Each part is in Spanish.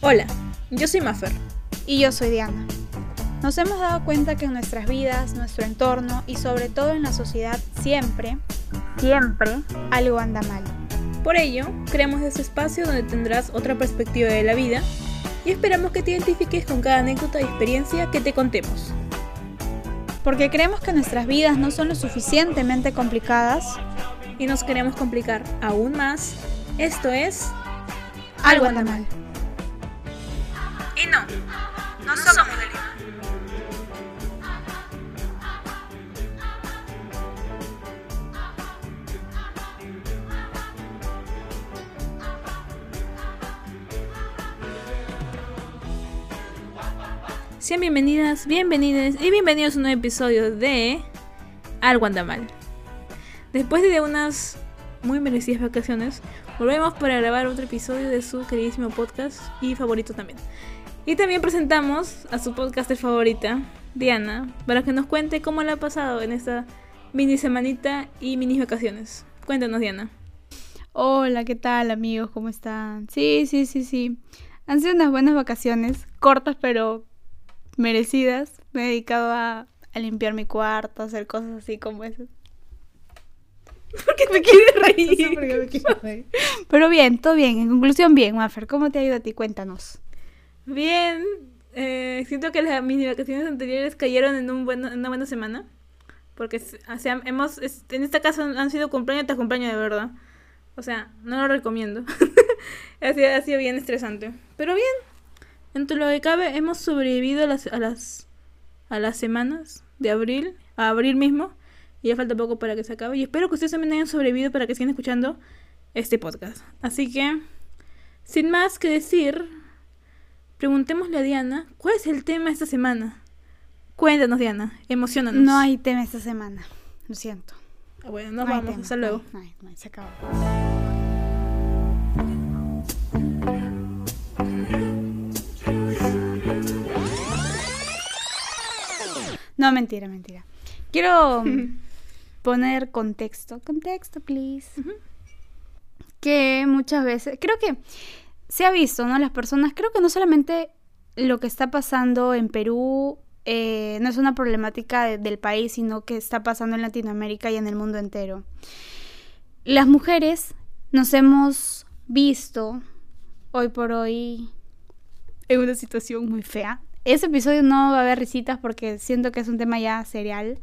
Hola, yo soy Maffer. Y yo soy Diana. Nos hemos dado cuenta que en nuestras vidas, nuestro entorno y sobre todo en la sociedad siempre, siempre algo anda mal. Por ello, creamos este espacio donde tendrás otra perspectiva de la vida y esperamos que te identifiques con cada anécdota y experiencia que te contemos. Porque creemos que nuestras vidas no son lo suficientemente complicadas y nos queremos complicar aún más. Esto es algo anda mal. Y no, no somos de Lima. Sean bienvenidas, bienvenidos y bienvenidos a un nuevo episodio de Algo anda mal. Después de unas muy merecidas vacaciones, volvemos para grabar otro episodio de su queridísimo podcast y favorito también. Y también presentamos a su podcaster favorita, Diana, para que nos cuente cómo le ha pasado en esta mini semanita y mini vacaciones. Cuéntanos, Diana. Hola, ¿qué tal amigos? ¿Cómo están? Sí, sí, sí, sí. Han sido unas buenas vacaciones, cortas pero merecidas. Me he dedicado a, limpiar mi cuarto, a hacer cosas así como esas. ¿Por qué te quieres reír? Pero bien, todo bien. En conclusión, bien, Maffer. ¿Cómo te ha ido a ti? Cuéntanos. Bien, eh, siento que las mini vacaciones anteriores cayeron en, un en una buena semana. Porque o sea, hemos, en este caso han sido cumpleaños tras cumpleaños de verdad. O sea, no lo recomiendo. ha, sido, ha, sido, bien estresante. Pero bien, entre lo que cabe, hemos sobrevivido a las, a las, a las semanas de abril, a abril mismo. Y ya falta poco para que se acabe. Y espero que ustedes también hayan sobrevivido para que sigan escuchando este podcast. Así que, sin más que decir, Preguntémosle a Diana, ¿cuál es el tema esta semana? Cuéntanos, Diana, emocionanos. No hay tema esta semana, lo siento. Ah, bueno, nos vamos, hasta luego. se acabó. No, mentira, mentira. Quiero poner contexto. Contexto, please. Que muchas veces, creo que se ha visto, ¿no? Las personas, creo que no solamente lo que está pasando en Perú eh, no es una problemática del país, sino que está pasando en Latinoamérica y en el mundo entero. Las mujeres nos hemos visto hoy por hoy en una situación muy fea. Ese episodio no va a haber risitas porque siento que es un tema ya serial.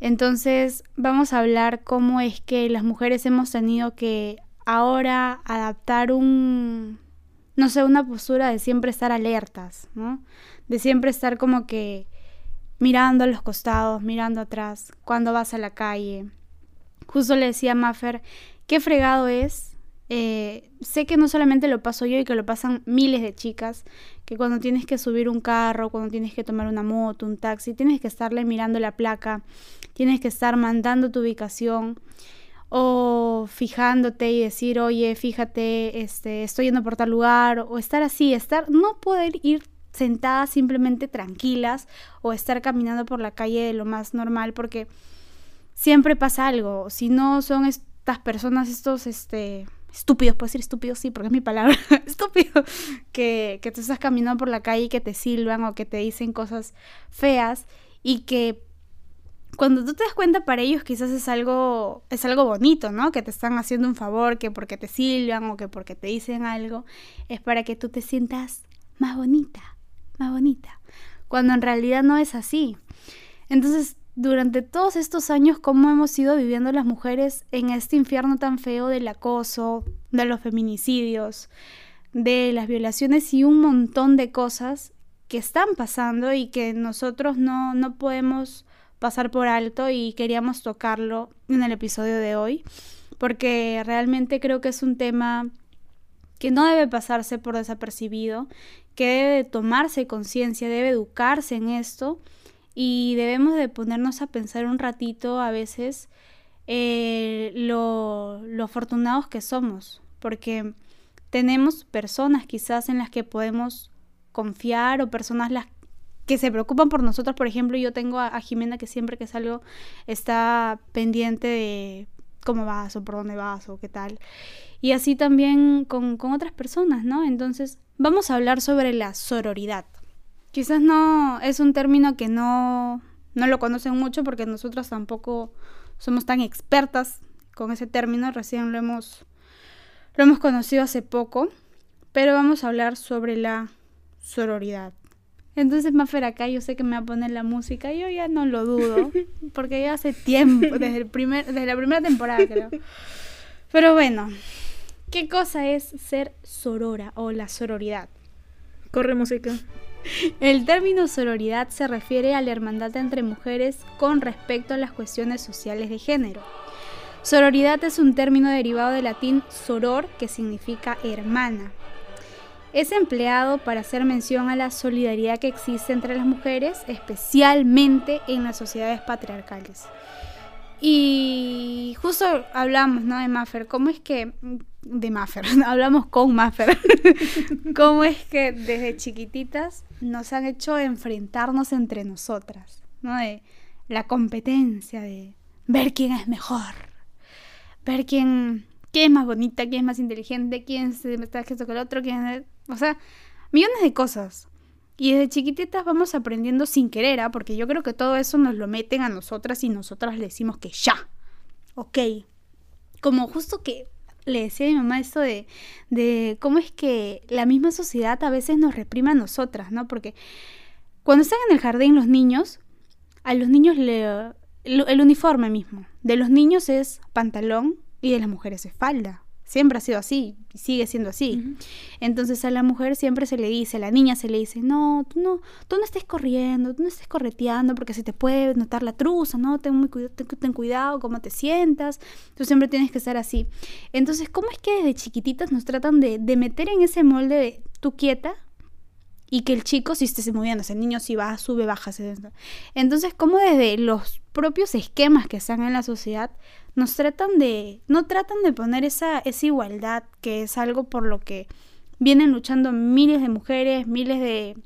Entonces vamos a hablar cómo es que las mujeres hemos tenido que ahora adaptar un, no sé, una postura de siempre estar alertas, ¿no? De siempre estar como que mirando a los costados, mirando atrás, cuando vas a la calle. Justo le decía a Maffer, qué fregado es. Eh, sé que no solamente lo paso yo y que lo pasan miles de chicas, que cuando tienes que subir un carro, cuando tienes que tomar una moto, un taxi, tienes que estarle mirando la placa, tienes que estar mandando tu ubicación o fijándote y decir, oye, fíjate, este, estoy yendo por tal lugar, o estar así, estar, no poder ir sentadas simplemente tranquilas o estar caminando por la calle de lo más normal porque siempre pasa algo, si no son estas personas, estos, este, estúpidos, puedo decir estúpidos, sí, porque es mi palabra, estúpido, que, que tú estás caminando por la calle y que te silban o que te dicen cosas feas y que cuando tú te das cuenta para ellos quizás es algo es algo bonito, ¿no? Que te están haciendo un favor, que porque te silban o que porque te dicen algo, es para que tú te sientas más bonita, más bonita, cuando en realidad no es así. Entonces, durante todos estos años cómo hemos ido viviendo las mujeres en este infierno tan feo del acoso, de los feminicidios, de las violaciones y un montón de cosas que están pasando y que nosotros no, no podemos pasar por alto y queríamos tocarlo en el episodio de hoy, porque realmente creo que es un tema que no debe pasarse por desapercibido, que debe tomarse conciencia, debe educarse en esto y debemos de ponernos a pensar un ratito a veces eh, lo, lo afortunados que somos, porque tenemos personas quizás en las que podemos confiar o personas las que se preocupan por nosotros. Por ejemplo, yo tengo a, Jimena que siempre que salgo está pendiente de cómo vas o por dónde vas o qué tal. Y así también con, con otras personas, ¿no? Entonces, vamos a hablar sobre la sororidad. Quizás no es un término que no, no lo conocen mucho porque nosotras tampoco somos tan expertas con ese término, recién lo hemos, lo hemos conocido hace poco, pero vamos a hablar sobre la sororidad. Entonces, Mafer, acá yo sé que me va a poner la música, yo ya no lo dudo, porque ya hace tiempo, desde, el primer, desde la primera temporada creo. Pero bueno, ¿qué cosa es ser sorora o la sororidad? Corre música. El término sororidad se refiere a la hermandad entre mujeres con respecto a las cuestiones sociales de género. Sororidad es un término derivado del latín soror, que significa hermana. Es empleado para hacer mención a la solidaridad que existe entre las mujeres, especialmente en las sociedades patriarcales. Y justo hablamos, ¿no? De Maffer. ¿Cómo es que... De Maffer. hablamos con Maffer. ¿Cómo es que desde chiquititas nos han hecho enfrentarnos entre nosotras? ¿No? De la competencia, de ver quién es mejor. Ver quién, quién es más bonita, quién es más inteligente, quién se está esto que el otro, quién es... O sea, millones de cosas. Y desde chiquititas vamos aprendiendo sin querer, ¿ah? porque yo creo que todo eso nos lo meten a nosotras y nosotras le decimos que ya. Ok. Como justo que le decía a mi mamá esto de, de cómo es que la misma sociedad a veces nos reprime a nosotras, ¿no? Porque cuando están en el jardín los niños, a los niños le, el uniforme mismo. De los niños es pantalón y de las mujeres es falda. Siempre ha sido así, y sigue siendo así. Entonces a la mujer siempre se le dice, a la niña se le dice, no, tú no, tú no estés corriendo, tú no estés correteando porque se te puede notar la truza, ¿no? Ten, muy cuidado, ten, cuidado cómo te sientas, tú siempre tienes que estar así. Entonces, ¿cómo es que desde chiquititas nos tratan de, de meter en ese molde de tú quieta, y que el chico si esté moviéndose, el niño si va, sube, baja. Entonces, como desde los propios esquemas que están en la sociedad, nos tratan de, no tratan de poner esa, esa igualdad, que es algo por lo que vienen luchando miles de mujeres, miles de,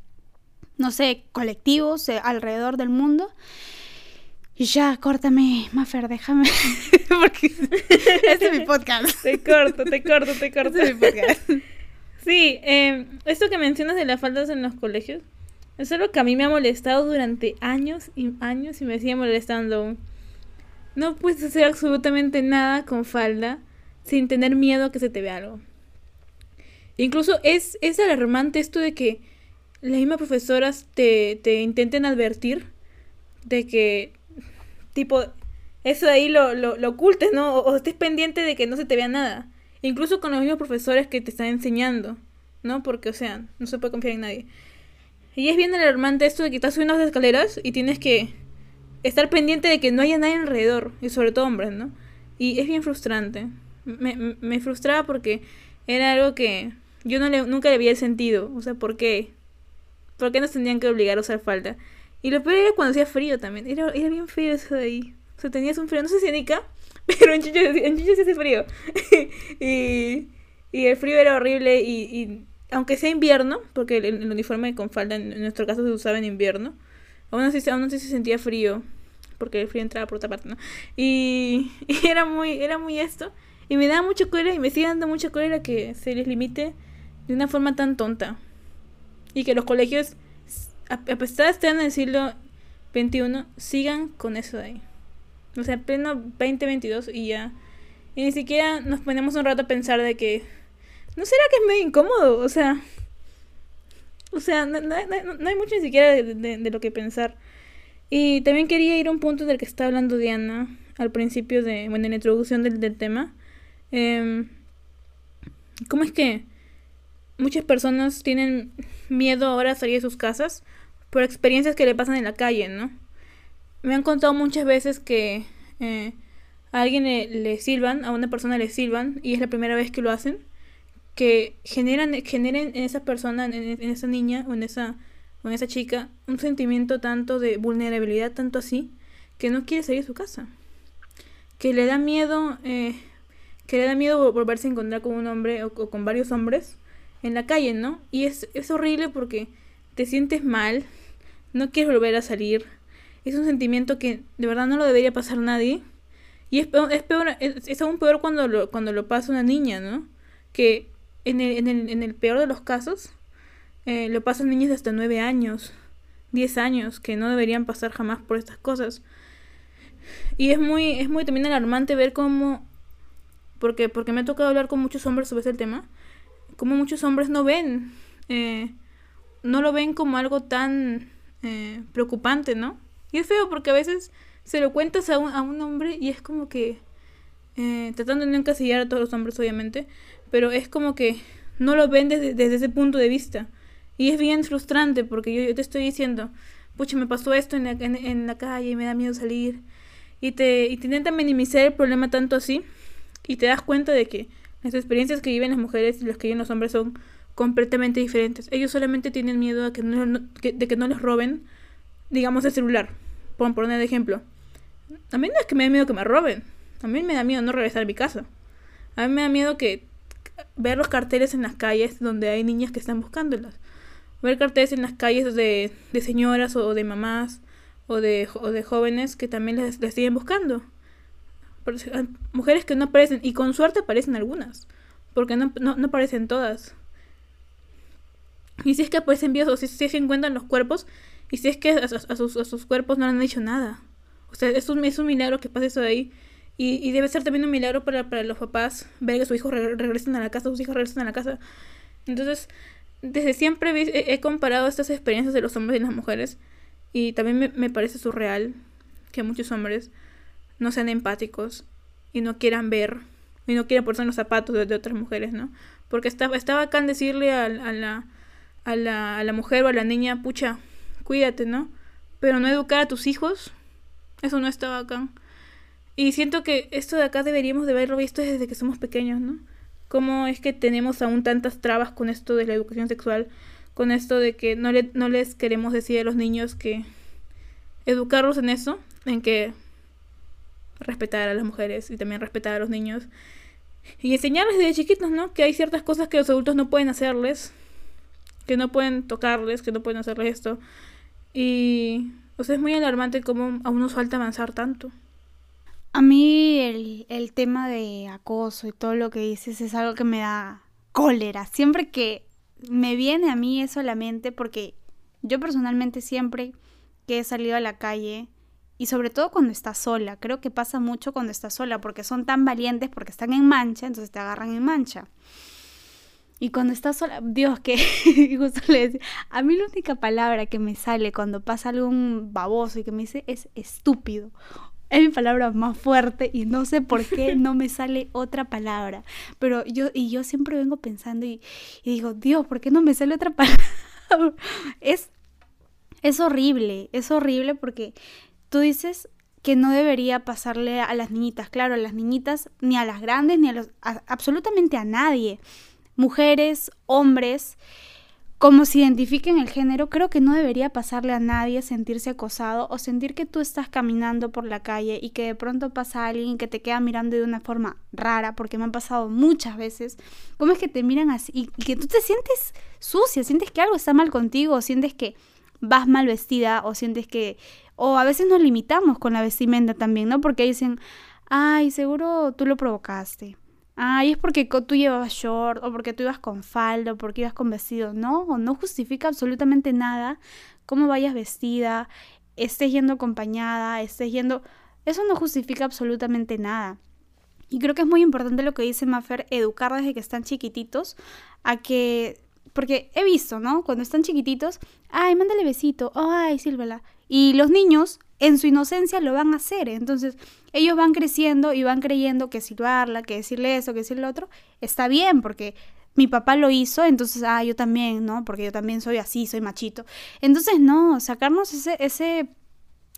no sé, colectivos eh, alrededor del mundo. Y ya, córtame, Mafer, déjame. Porque este es mi podcast. Te corto, te corto, te corto. Este es mi podcast. Sí, eh, esto que mencionas de las faldas en los colegios, es algo que a mí me ha molestado durante años y años y me sigue molestando. No puedes hacer absolutamente nada con falda sin tener miedo a que se te vea algo. Incluso es, es alarmante esto de que las mismas profesoras te, te intenten advertir de que, tipo, eso de ahí lo, lo, lo ocultes, ¿no? O, o, estés pendiente de que no se te vea nada. Incluso con los mismos profesores que te están enseñando, ¿no? Porque, o sea, no se puede confiar en nadie. Y es bien alarmante esto de que estás subiendo las escaleras y tienes que estar pendiente de que no haya nadie alrededor, y sobre todo hombres, ¿no? Y es bien frustrante. Me, me frustraba porque era algo que yo no le, nunca le había sentido. O sea, ¿por qué? ¿Por qué nos tendrían que obligar a usar falda? Y lo peor era cuando hacía frío también. Era, era bien feo eso de ahí. O sea, tenías un frío, no sé si en Ica, pero en Chicho, en Chicho sí hace frío. y, y el frío era horrible y, y aunque sea invierno, porque el, uniforme con falda en, nuestro caso se usaba en invierno, aún así, aún así se sentía frío, porque el frío entraba por otra parte, ¿no? Y, era muy, era muy esto. Y me daba mucho cólera y me sigue dando mucha cólera que se les limite de una forma tan tonta. Y que los colegios, a pesar de estar en el siglo XXI, sigan con eso de ahí. O sea, pleno 2022 y ya. Y ni siquiera nos ponemos un rato a pensar de que ¿No será que es medio incómodo? O sea. O sea, no, no, no hay mucho ni siquiera de, lo que pensar. Y también quería ir a un punto del que está hablando Diana al principio de. Bueno, en la introducción del, tema. Eh, ¿Cómo es que muchas personas tienen miedo ahora a salir de sus casas por experiencias que le pasan en la calle, ¿no? Me han contado muchas veces que eh, a alguien le, le silban, a una persona le silban y es la primera vez que lo hacen que generan, generen en esa persona, en, esa niña o en esa, o en esa chica, un sentimiento tanto de vulnerabilidad, tanto así, que no quiere salir de su casa. Que le da miedo, eh, que le da miedo volverse a encontrar con un hombre o, o, con varios hombres en la calle, ¿no? Y es, es horrible porque te sientes mal, no quieres volver a salir. Es un sentimiento que de verdad no lo debería pasar nadie. Y es, peor, es, peor, es, aún peor cuando lo, cuando lo pasa una niña, ¿no? Que en el, en el, en el peor de los casos, eh, lo pasan niños de hasta 9 años, 10 años, que no deberían pasar jamás por estas cosas. Y es muy, es muy también alarmante ver cómo, porque, porque me ha tocado hablar con muchos hombres sobre este tema, cómo muchos hombres no ven, eh, no lo ven como algo tan eh, preocupante, ¿no? Y es feo porque a veces se lo cuentas a un, a un hombre y es como que, eh, tratando de no encasillar a todos los hombres obviamente, pero es como que no lo ven desde, ese punto de vista. Y es bien frustrante porque yo, te estoy diciendo, pucha, me pasó esto en la, en, la calle y me da miedo salir. Y te, y te intentan minimizar el problema tanto así. Y te das cuenta de que las experiencias que viven las mujeres y las que viven los hombres son completamente diferentes. Ellos solamente tienen miedo a que no, de que no les roben, digamos, el celular. Por poner de ejemplo. A mí no es que me dé miedo que me roben. A mí me da miedo no regresar a mi casa. A mí me da miedo que ver los carteles en las calles donde hay niñas que están buscándolas. Ver carteles en las calles de, de señoras o de mamás o de, de jóvenes que también les siguen buscando. Mujeres que no aparecen, y con suerte aparecen algunas, porque no, no, no aparecen todas. Y si es que aparecen vivos o si, si es que encuentran los cuerpos, y si es que a, sus, a sus cuerpos no le han hecho nada. O sea, es un, es un milagro que pase eso de ahí. Y, debe ser también un milagro para, los papás ver que sus hijos regresen a la casa, sus hijas regresen a la casa. Entonces, desde siempre he, comparado estas experiencias de los hombres y las mujeres. Y también me, parece surreal que muchos hombres no sean empáticos y no quieran ver y no quieran ponerse los zapatos de, otras mujeres, ¿no? Porque está, está bacán decirle a, a, la, a, la, a la mujer o a la niña, pucha, cuídate, ¿no? Pero no educar a tus hijos eso no está bacán. Y siento que esto de acá deberíamos de haberlo visto desde que somos pequeños, ¿no? Cómo es que tenemos aún tantas trabas con esto de la educación sexual, con esto de que no, le, no les queremos decir a los niños que educarlos en eso, en que respetar a las mujeres y también respetar a los niños. Y enseñarles desde chiquitos, ¿no? Que hay ciertas cosas que los adultos no pueden hacerles, que no pueden tocarles, que no pueden hacerles esto. Y o sea, es muy alarmante cómo aún nos falta avanzar tanto. A mí el, el tema de acoso y todo lo que dices es algo que me da cólera. Siempre que me viene a mí eso a la mente, porque yo personalmente siempre que he salido a la calle, y sobre todo cuando estás sola, creo que pasa mucho cuando estás sola, porque son tan valientes, porque están en mancha, entonces te agarran en mancha. Y cuando estás sola, Dios, que justo le decía, a mí la única palabra que me sale cuando pasa algún baboso y que me dice es estúpido. Es mi palabra más fuerte y no sé por qué no me sale otra palabra. Pero yo, y yo siempre vengo pensando y, y digo, Dios, ¿por qué no me sale otra palabra? es, es horrible, es horrible porque tú dices que no debería pasarle a las niñitas, claro, a las niñitas, ni a las grandes, ni a los, a, absolutamente a nadie mujeres, hombres, como se identifiquen el género, creo que no debería pasarle a nadie sentirse acosado o sentir que tú estás caminando por la calle y que de pronto pasa alguien que te queda mirando de una forma rara, porque me han pasado muchas veces. ¿Cómo es que te miran así y, y que tú te sientes sucia, sientes que algo está mal contigo, o sientes que vas mal vestida o sientes que o a veces nos limitamos con la vestimenta también, ¿no? Porque dicen, "Ay, seguro tú lo provocaste." Ay, es porque tú llevabas short, o porque tú ibas con falda, o porque ibas con vestido. No, no justifica absolutamente nada cómo vayas vestida, estés yendo acompañada, estés yendo... Eso no justifica absolutamente nada. Y creo que es muy importante lo que dice Maffer, educar desde que están chiquititos a que... Porque he visto, ¿no? Cuando están chiquititos, ay, mándale besito, ay, sílvela. Y los niños en su inocencia lo van a hacer. Entonces, ellos van creciendo y van creyendo que silbarla, que decirle eso, que decirle otro, está bien, porque mi papá lo hizo, entonces, ah, yo también, ¿no? Porque yo también soy así, soy machito. Entonces, no, sacarnos ese, ese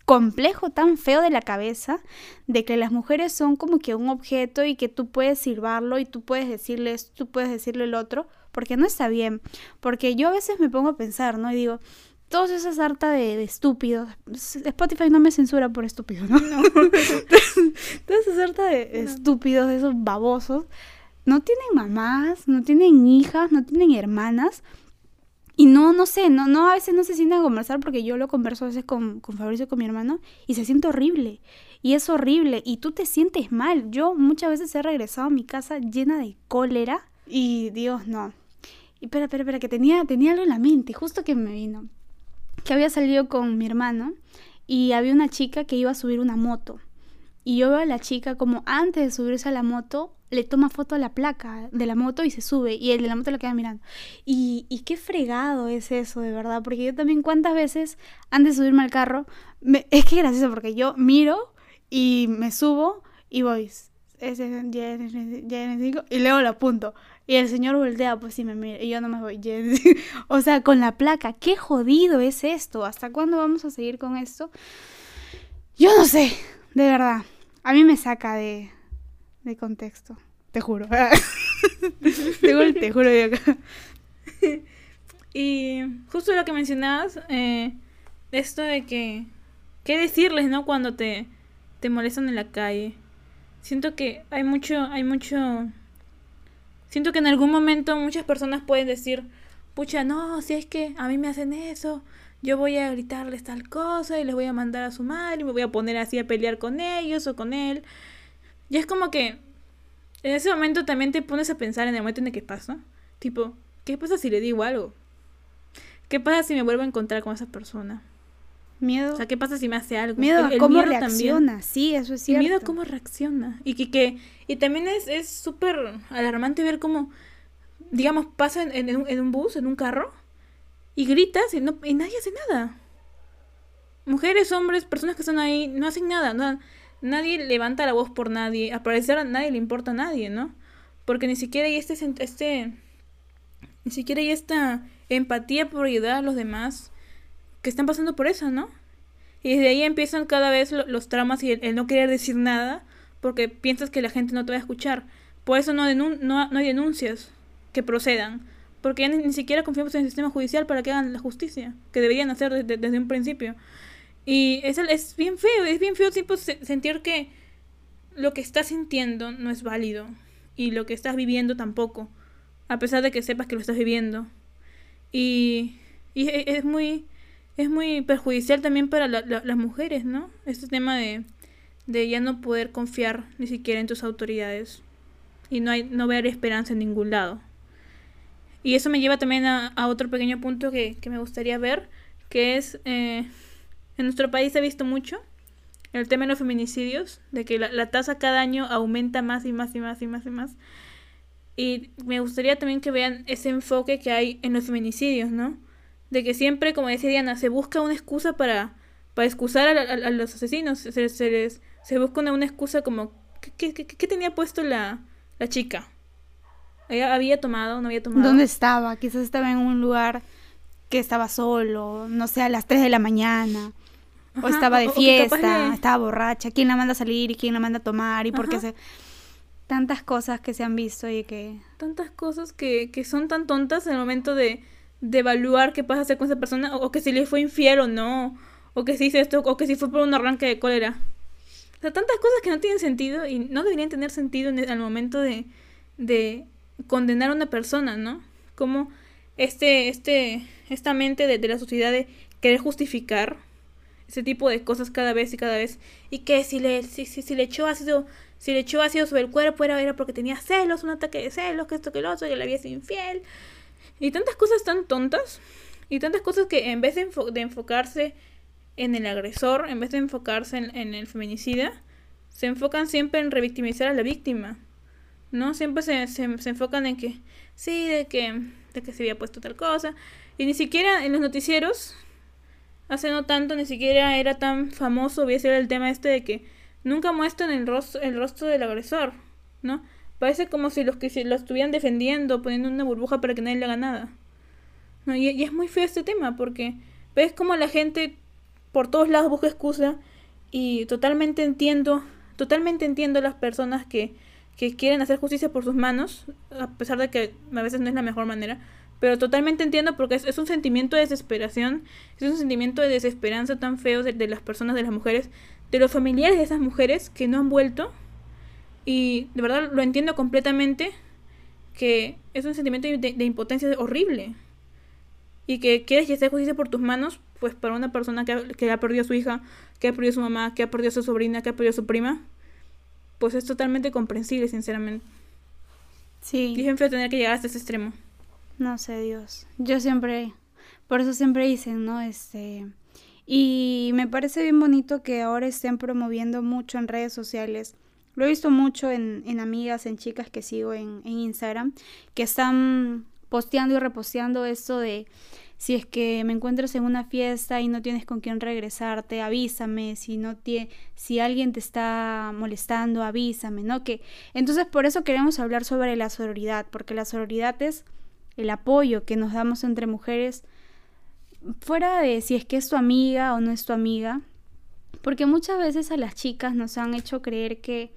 complejo tan feo de la cabeza de que las mujeres son como que un objeto y que tú puedes silbarlo y tú puedes decirle esto, tú puedes decirle el otro, porque no está bien. Porque yo a veces me pongo a pensar, ¿no? Y digo, todos esas harta de, de, estúpidos. Spotify no me censura por estúpido, ¿no? no. toda esa harta de no. estúpidos, de esos babosos, no tienen mamás, no tienen hijas, no tienen hermanas. Y no, no sé, no, no, a veces no se sienten a conversar porque yo lo converso a veces con, con Fabricio, con mi hermano, y se siente horrible. Y es horrible. Y tú te sientes mal. Yo muchas veces he regresado a mi casa llena de cólera. Y Dios, no. Y espera, espera, espera, que tenía, tenía algo en la mente, justo que me vino. Que había salido con mi hermano y había una chica que iba a subir una moto. Y yo veo a la chica como antes de subirse a la moto, le toma foto a la placa de la moto y se sube. Y el de la moto lo queda mirando. Y, y qué fregado es eso, de verdad. Porque yo también cuántas veces, antes de subirme al carro, me, es que gracioso porque yo miro y me subo y voy. Y luego lo apunto. Y el señor voltea, pues sí me mira. Y yo no me voy. o sea, con la placa. Qué jodido es esto. ¿Hasta cuándo vamos a seguir con esto? Yo no sé. De verdad. A mí me saca de, de contexto. Te juro. te, juro acá. y justo lo que mencionabas, eh, esto de que... ¿Qué decirles, no? Cuando te, te molestan en la calle. Siento que hay mucho, hay mucho... Siento que en algún momento muchas personas pueden decir, pucha, no, si es que a mí me hacen eso, yo voy a gritarles tal cosa y les voy a mandar a su madre y me voy a poner así a pelear con ellos o con él. Y es como que en ese momento también te pones a pensar en el momento en el que pasa. Tipo, ¿qué pasa si le digo algo? ¿Qué pasa si me vuelvo a encontrar con esa persona? Miedo. O sea, ¿qué pasa si me hace algo? Miedo a cómo reacciona, sí, eso es cierto. miedo a cómo reacciona. Y que, que y también es súper alarmante ver cómo, digamos, pasa en, en, un bus, en un carro, y gritas y, no, y nadie hace nada. Mujeres, hombres, personas que están ahí, no hacen nada. nadie levanta la voz por nadie. A parecer a nadie le importa a nadie, ¿no? Porque ni siquiera hay este, este ni siquiera hay esta empatía por ayudar a los demás que están pasando por eso, ¿no? Y desde ahí empiezan cada vez los traumas y el, no querer decir nada porque piensas que la gente no te va a escuchar. Por eso no, no, hay denuncias que procedan. Porque ya ni, siquiera confiamos en el sistema judicial para que hagan la justicia, que deberían hacer desde, un principio. Y es, es bien feo, es bien feo tipo, sentir que lo que estás sintiendo no es válido y lo que estás viviendo tampoco, a pesar de que sepas que lo estás viviendo. Y, y es muy es muy perjudicial también para las mujeres, ¿no? Este tema de, de ya no poder confiar ni siquiera en tus autoridades y no, hay, no ver esperanza en ningún lado. Y eso me lleva también a, otro pequeño punto que, me gustaría ver, que es, eh, en nuestro país se ha visto mucho el tema de los feminicidios, de que la, la, tasa cada año aumenta más y más y más y más y más. Y me gustaría también que vean ese enfoque que hay en los feminicidios, ¿no? De que siempre, como decía Diana, se busca una excusa para, para excusar a, los asesinos. Se, se, les, se busca una, excusa como, ¿qué, qué, tenía puesto la, la chica? ¿Había tomado no había tomado? ¿Dónde estaba? Quizás estaba en un lugar que estaba solo, no sé, a las 3 de la mañana. o estaba de fiesta, estaba borracha. ¿Quién la manda a salir y quién la manda a tomar? Y porque se... Tantas cosas que se han visto y que... Tantas cosas que, que son tan tontas en el momento de de evaluar qué pasa hacer con esa persona, o, que si le fue infiel o no, o que si hizo esto, o que si fue por un arranque de cólera. O sea, tantas cosas que no tienen sentido y no deberían tener sentido en el, al momento de, de condenar a una persona, ¿no? Como este, este, esta mente de, de la sociedad de querer justificar ese tipo de cosas cada vez y cada vez. Y que si le, si, si, si le echó ácido, si le echó ácido sobre el cuerpo era, porque tenía celos, un ataque de celos, que esto, que lo otro, que le había sido infiel. Y tantas cosas tan tontas. Y tantas cosas que en vez de, enfocarse en el agresor, en vez de enfocarse en, el feminicida, se enfocan siempre en revictimizar a la víctima. ¿No? Siempre se, se, enfocan en que, sí, de que, de que se había puesto tal cosa. Y ni siquiera en los noticieros, hace no tanto, ni siquiera era tan famoso, a decir el tema este de que nunca muestran el rostro, el rostro del agresor, ¿no? Parece como si los que lo estuvieran defendiendo, poniendo una burbuja para que nadie le haga nada. No, y, es muy feo este tema, porque ves como la gente por todos lados busca excusa y totalmente entiendo, totalmente entiendo a las personas que, que quieren hacer justicia por sus manos, a pesar de que a veces no es la mejor manera, pero totalmente entiendo porque es, un sentimiento de desesperación, es un sentimiento de desesperanza tan feo de, las personas, de las mujeres, de los familiares de esas mujeres que no han vuelto y de verdad lo entiendo completamente que es un sentimiento de, impotencia horrible. y que quieres que hacer justicia por tus manos, pues para una persona que ha, que ha perdido a su hija, que ha perdido a su mamá, que ha perdido a su sobrina, que ha perdido a su prima, pues es totalmente comprensible, sinceramente. Sí. Y feo tener que llegar hasta ese extremo. No sé, Dios. Yo siempre, por eso siempre dicen, ¿no? Este, y me parece bien bonito que ahora estén promoviendo mucho en redes sociales. Lo he visto mucho en, en amigas, en chicas que sigo en, en Instagram, que están posteando y reposteando esto de si es que me encuentras en una fiesta y no tienes con quién regresarte, avísame, si no tie si alguien te está molestando, avísame, ¿no? Que entonces por eso queremos hablar sobre la sororidad, porque la sororidad es el apoyo que nos damos entre mujeres fuera de si es que es tu amiga o no es tu amiga, porque muchas veces a las chicas nos han hecho creer que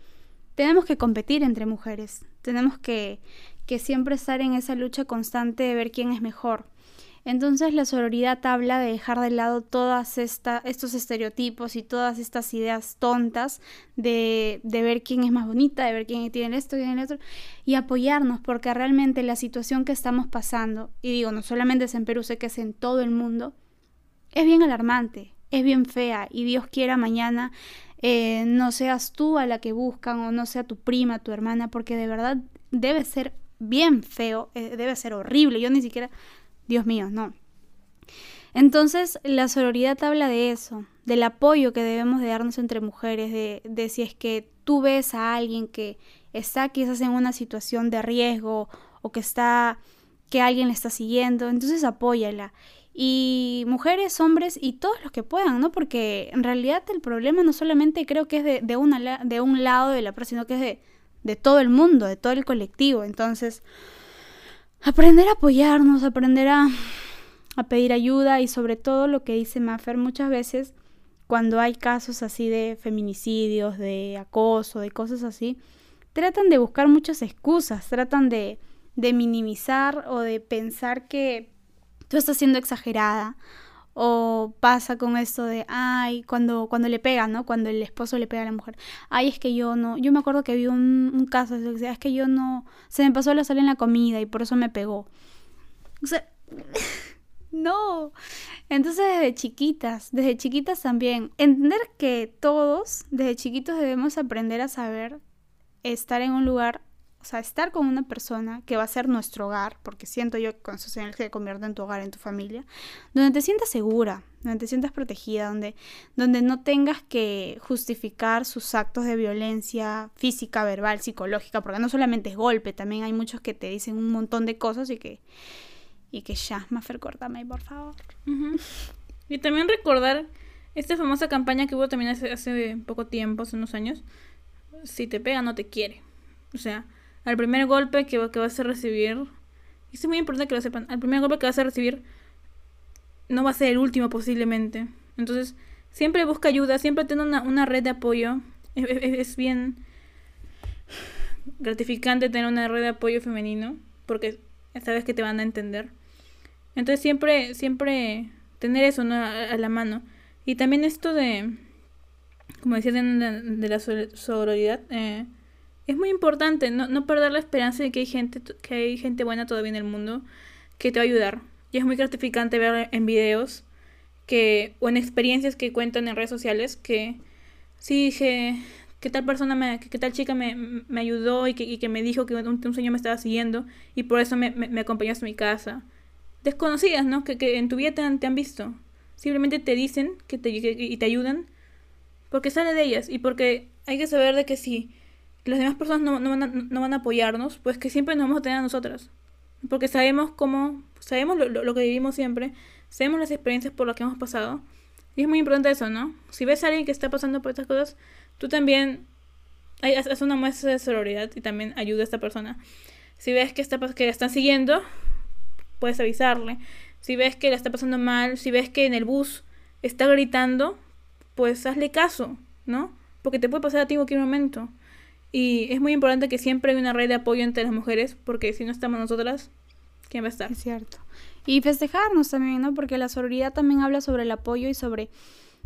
tenemos que competir entre mujeres, tenemos que, que siempre estar en esa lucha constante de ver quién es mejor. Entonces la sororidad habla de dejar de lado todos estos estereotipos y todas estas ideas tontas de, de, ver quién es más bonita, de ver quién tiene esto, quién tiene otro, y apoyarnos, porque realmente la situación que estamos pasando, y digo, no solamente es en Perú, sé que es en todo el mundo, es bien alarmante, es bien fea, y Dios quiera mañana eh, no seas tú a la que buscan o no sea tu prima, tu hermana, porque de verdad debe ser bien feo, eh, debe ser horrible, yo ni siquiera Dios mío, no. Entonces, la sororidad habla de eso, del apoyo que debemos de darnos entre mujeres, de, de, si es que tú ves a alguien que está quizás en una situación de riesgo o que está que alguien le está siguiendo, entonces apóyala. Y mujeres, hombres y todos los que puedan, ¿no? Porque en realidad el problema no solamente creo que es de, de, una, de un lado de la prueba, sino que es de, de todo el mundo, de todo el colectivo. Entonces, aprender a apoyarnos, aprender a, a pedir ayuda y sobre todo lo que dice Maffer muchas veces cuando hay casos así de feminicidios, de acoso, de cosas así, tratan de buscar muchas excusas, tratan de, de minimizar o de pensar que tú estás siendo exagerada o pasa con esto de, ay, cuando, cuando le pegan, ¿no? Cuando el esposo le pega a la mujer. Ay, es que yo no, yo me acuerdo que vi un, un caso, es que yo no, se me pasó la sal en la comida y por eso me pegó. O sea, no. Entonces desde chiquitas, desde chiquitas también, entender que todos, desde chiquitos debemos aprender a saber estar en un lugar o sea, estar con una persona que va a ser nuestro hogar, porque siento yo que con eso se convierte en tu hogar, en tu familia, donde te sientas segura, donde te sientas protegida, donde, donde no tengas que justificar sus actos de violencia física, verbal, psicológica, porque no solamente es golpe, también hay muchos que te dicen un montón de cosas y que, y que ya, Mafer, córtame, por favor. Y también recordar esta famosa campaña que hubo también hace, hace poco tiempo, hace unos años, si te pega no te quiere. O sea, al primer golpe que, que vas a recibir, y es muy importante que lo sepan, al primer golpe que vas a recibir no va a ser el último posiblemente. Entonces, siempre busca ayuda, siempre ten una, una red de apoyo. Es, bien gratificante tener una red de apoyo femenino, porque sabes que te van a entender. Entonces, siempre, siempre tener eso ¿no? a, a, la mano. Y también esto de, como decía, de, de la sororidad. Eh, es muy importante no, no, perder la esperanza de que hay gente que hay gente buena todavía en el mundo que te va a ayudar. Y es muy gratificante ver en videos que o en experiencias que cuentan en redes sociales que sí dije que tal persona me, que, tal chica me, me ayudó y que, y que, me dijo que un, un, sueño me estaba siguiendo y por eso me, me, me acompañó hasta mi casa desconocidas no que, que en tu vida te han, te han visto. Simplemente te dicen que te, y te ayudan porque sale de ellas y porque hay que saber de que si las demás personas no, no, van a, no, van a, apoyarnos, pues que siempre nos vamos a tener a nosotras. Porque sabemos cómo, sabemos lo, lo, que vivimos siempre, sabemos las experiencias por las que hemos pasado. Y es muy importante eso, ¿no? Si ves a alguien que está pasando por estas cosas, tú también haz una muestra de sororidad y también ayuda a esta persona. Si ves que, está, que la están siguiendo, puedes avisarle. Si ves que la está pasando mal, si ves que en el bus está gritando, pues hazle caso, ¿no? Porque te puede pasar a ti en cualquier momento. Y es muy importante que siempre hay una red de apoyo entre las mujeres, porque si no estamos nosotras, ¿quién va a estar? Es cierto. Y festejarnos también, ¿no? Porque la sororidad también habla sobre el apoyo y sobre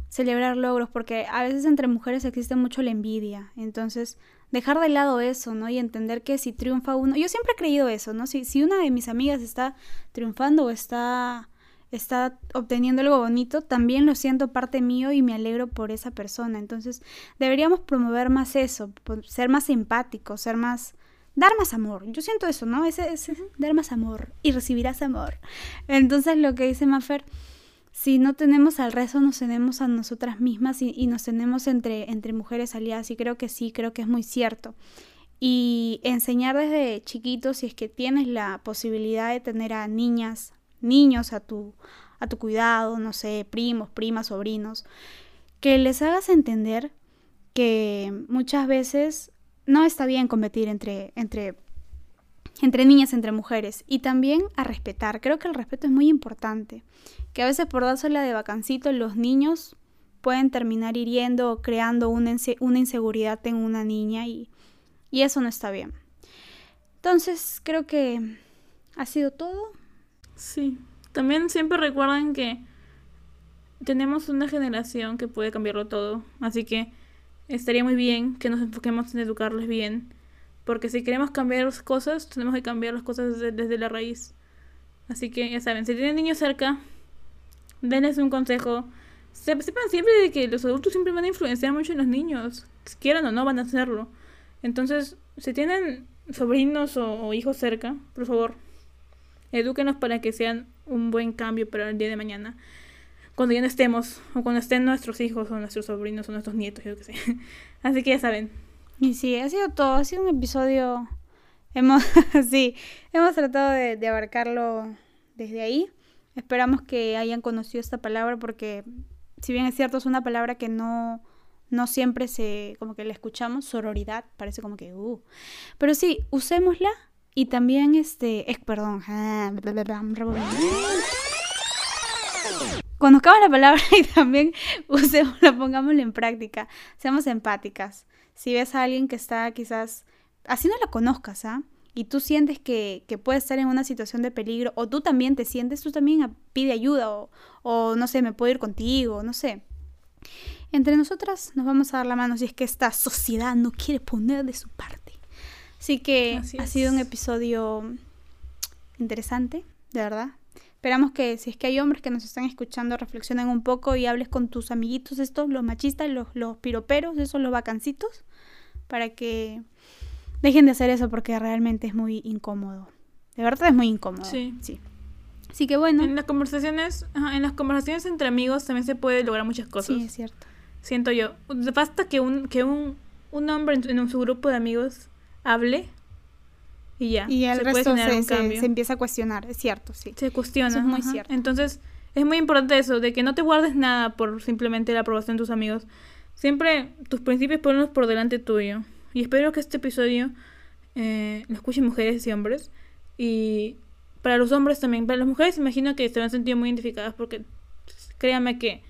celebrar logros, porque a veces entre mujeres existe mucho la envidia. Entonces, dejar de lado eso, ¿no? Y entender que si triunfa uno, yo siempre he creído eso, ¿no? Si, si una de mis amigas está triunfando o está está obteniendo algo bonito, también lo siento parte mío y me alegro por esa persona. Entonces, deberíamos promover más eso, ser más empáticos, ser más dar más amor. Yo siento eso, ¿no? Ese, ese dar más amor y recibirás amor. Entonces, lo que dice Maffer, si no tenemos al resto, nos tenemos a nosotras mismas y, y, nos tenemos entre, entre mujeres aliadas. Y creo que sí, creo que es muy cierto. Y enseñar desde chiquitos, si es que tienes la posibilidad de tener a niñas, niños a tu, a tu cuidado, no sé, primos, primas, sobrinos, que les hagas entender que muchas veces no está bien competir entre, entre, entre niñas, entre mujeres. Y también a respetar. Creo que el respeto es muy importante. Que a veces por dársela de vacancito los niños pueden terminar hiriendo o creando una, una inseguridad en una niña y, y eso no está bien. Entonces creo que ha sido todo. Sí. También siempre recuerden que tenemos una generación que puede cambiarlo todo. Así que estaría muy bien que nos enfoquemos en educarles bien. Porque si queremos cambiar las cosas, tenemos que cambiar las cosas desde, la raíz. Así que ya saben, si tienen niños cerca, denles un consejo. Sepan siempre de que los adultos siempre van a influenciar mucho en los niños. Si quieran o no, van a hacerlo. Entonces, si tienen sobrinos o, hijos cerca, por favor, edúquenos para que sean un buen cambio para el día de mañana cuando ya no estemos, o cuando estén nuestros hijos, o nuestros sobrinos, o nuestros nietos, yo qué sé. Así que ya saben. Y sí, ha sido todo, ha sido un episodio. Hemos, sí, hemos tratado de, abarcarlo desde ahí. Esperamos que hayan conocido esta palabra porque, si bien es cierto, es una palabra que no, no siempre se, como que la escuchamos, sororidad, parece como que, uh. Pero sí, usémosla y también, este, es, perdón, conozcamos la palabra y también usémosla, pongámosla en práctica. Seamos empáticas. Si ves a alguien que está quizás, así no la conozcas, ¿ah? Y tú sientes que, que, puede estar en una situación de peligro, o tú también te sientes, tú también pide ayuda, o, o no sé, me puedo ir contigo, no sé. Entre nosotras nos vamos a dar la mano si es que esta sociedad no quiere poner de su parte. Así que ha sido un episodio interesante, de verdad. Esperamos que si es que hay hombres que nos están escuchando, reflexionen un poco y hables con tus amiguitos estos, los machistas, los, los piroperos, esos, los vacancitos, para que dejen de hacer eso porque realmente es muy incómodo. De verdad es muy incómodo. Sí. sí. Así que bueno. En las conversaciones, en las conversaciones entre amigos también se puede lograr muchas cosas. Sí, es cierto. Siento yo. Basta que un, que un, un hombre en, en su grupo de amigos hable y ya. Y el resto se, se, empieza a cuestionar, es cierto, sí. Se cuestiona. es muy cierto. Entonces, es muy importante eso, de que no te guardes nada por simplemente la aprobación de tus amigos. Siempre tus principios ponlos por delante tuyo. Y espero que este episodio eh, lo escuchen mujeres y hombres. Y para los hombres también. Para las mujeres imagino que se van a sentir muy identificadas porque créanme que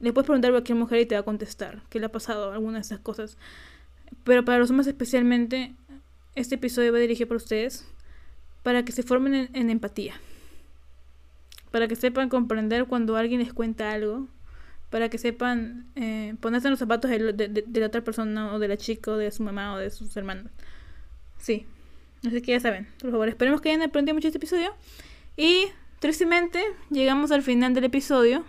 le puedes preguntar a cualquier mujer y te va a contestar que le ha pasado alguna de esas cosas. Pero para los hombres especialmente, este episodio va dirigido para ustedes para que se formen en, empatía. Para que sepan comprender cuando alguien les cuenta algo. Para que sepan eh, ponerse en los zapatos de, la otra persona o de la chica o de su mamá o de sus hermanos. Sí. Así que ya saben. Por favor, esperemos que hayan aprendido mucho este episodio. Y tristemente llegamos al final del episodio.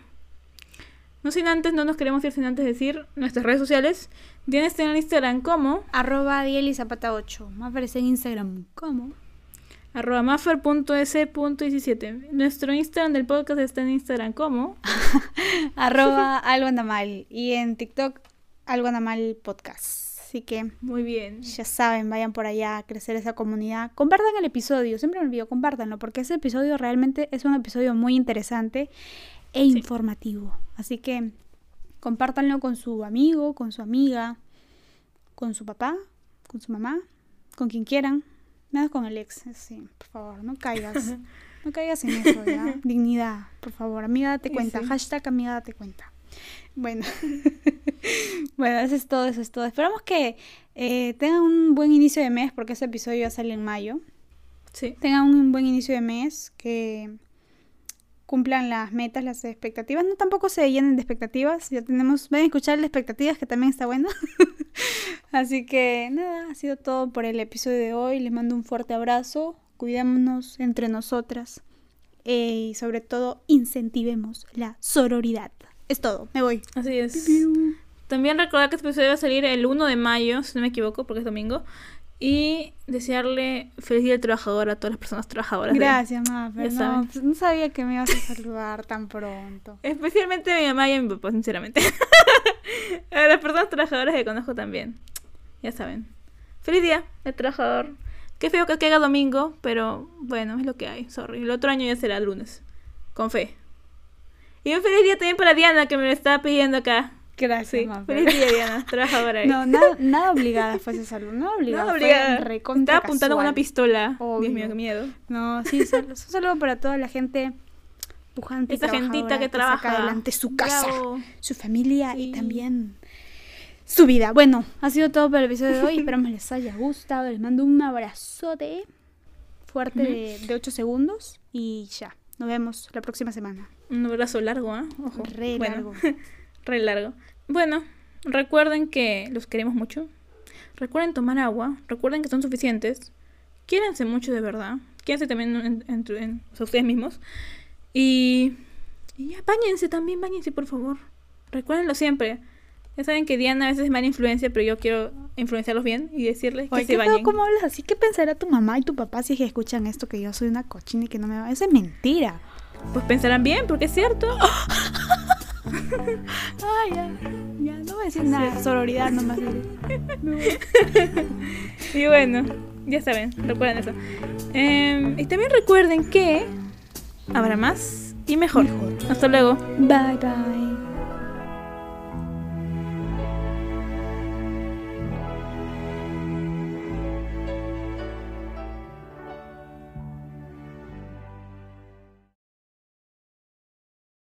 No sin antes, no nos queremos ir sin antes decir nuestras redes sociales. Tienes en Instagram como arroba Zapata8. Maffer en Instagram como arroba maffer.s.17. Nuestro Instagram del podcast está en Instagram como arroba algo Y en TikTok algo podcast. Así que muy bien. Ya saben, vayan por allá a crecer esa comunidad. Compartan el episodio, siempre me olvido, compártanlo, porque ese episodio realmente es un episodio muy interesante e informativo. Así que compártanlo con su amigo, con su amiga, con su papá, con su mamá, con quien quieran. Nada con el ex, sí, por favor, no caigas. No caigas en eso, ¿ya? Dignidad, por favor. Amiga, date cuenta. Hashtag amiga, date cuenta. Bueno. bueno, eso es todo, eso es todo. Esperamos que eh, tengan un buen inicio de mes, porque ese episodio ya sale en mayo. Sí. Tengan un buen inicio de mes, que cumplan las metas, las expectativas. No tampoco se llenen de expectativas. Ya tenemos, ven a escuchar las expectativas, que también está bueno. Así que nada, ha sido todo por el episodio de hoy. Les mando un fuerte abrazo. Cuidémonos entre nosotras. eh, y sobre todo incentivemos la sororidad. Es todo, me voy. Así es. También recordar que este episodio va a salir el 1 de mayo, si no me equivoco, porque es domingo. Y desearle feliz día del trabajador a todas las personas trabajadoras. de- Gracias, mamá. Ya No, pues, no sabía que me ibas a saludar tan pronto. Especialmente a mi mamá y a mi papá, sinceramente. a las personas trabajadoras que conozco también. Ya saben. Feliz día del trabajador. Qué feo que caiga domingo, pero bueno, es lo que hay. Sorry. El otro año ya será lunes. Con fe. Y un feliz día también para Diana, que me lo estaba pidiendo acá. Gracias, Sí, feliz día, Diana, trabajadora. ahí. No, nada, nada obligada fue ese saludo. Nada obligada. Fue obligada. recontra Estaba apuntando con una pistola. Obvio. Dios mío, qué miedo. No, sí, solo- un saludo para toda la gente pujante y Esa gentita que saca trabaja. adelante su casa, Bravo. su familia Sí. y también su vida. Bueno, ha sido todo por el episodio de hoy. Esperamos les haya gustado. Les mando un abrazote fuerte de, de 8 segundos y ya. Nos vemos la próxima semana. Un abrazo largo, ¿ah? Ojo. Re Bueno, largo. re largo. Bueno, recuerden que los queremos mucho. Recuerden tomar agua. Recuerden que son suficientes. Quiéranse mucho de verdad. Quiéranse también en- entre- en- o sea, ustedes mismos. Y, y ya, bañense también, bañense, por favor. Recuérdenlo siempre. Ya saben que Diana a veces es mala influencia, pero yo quiero influenciarlos bien y decirles que Oye, se qué feo bañen. cómo hablas así. ¿Qué pensará tu mamá y tu papá si es que escuchan esto que yo soy una cochina y que no me va? Eso es mentira. Pues pensarán bien, porque es cierto. Ay, ya. Ya, no voy a decir nada. Sororidad nomás. Y bueno, ya saben, recuerden eso. Em, y también recuerden que habrá más y mejor. Mejor. Hasta luego. Bye, bye.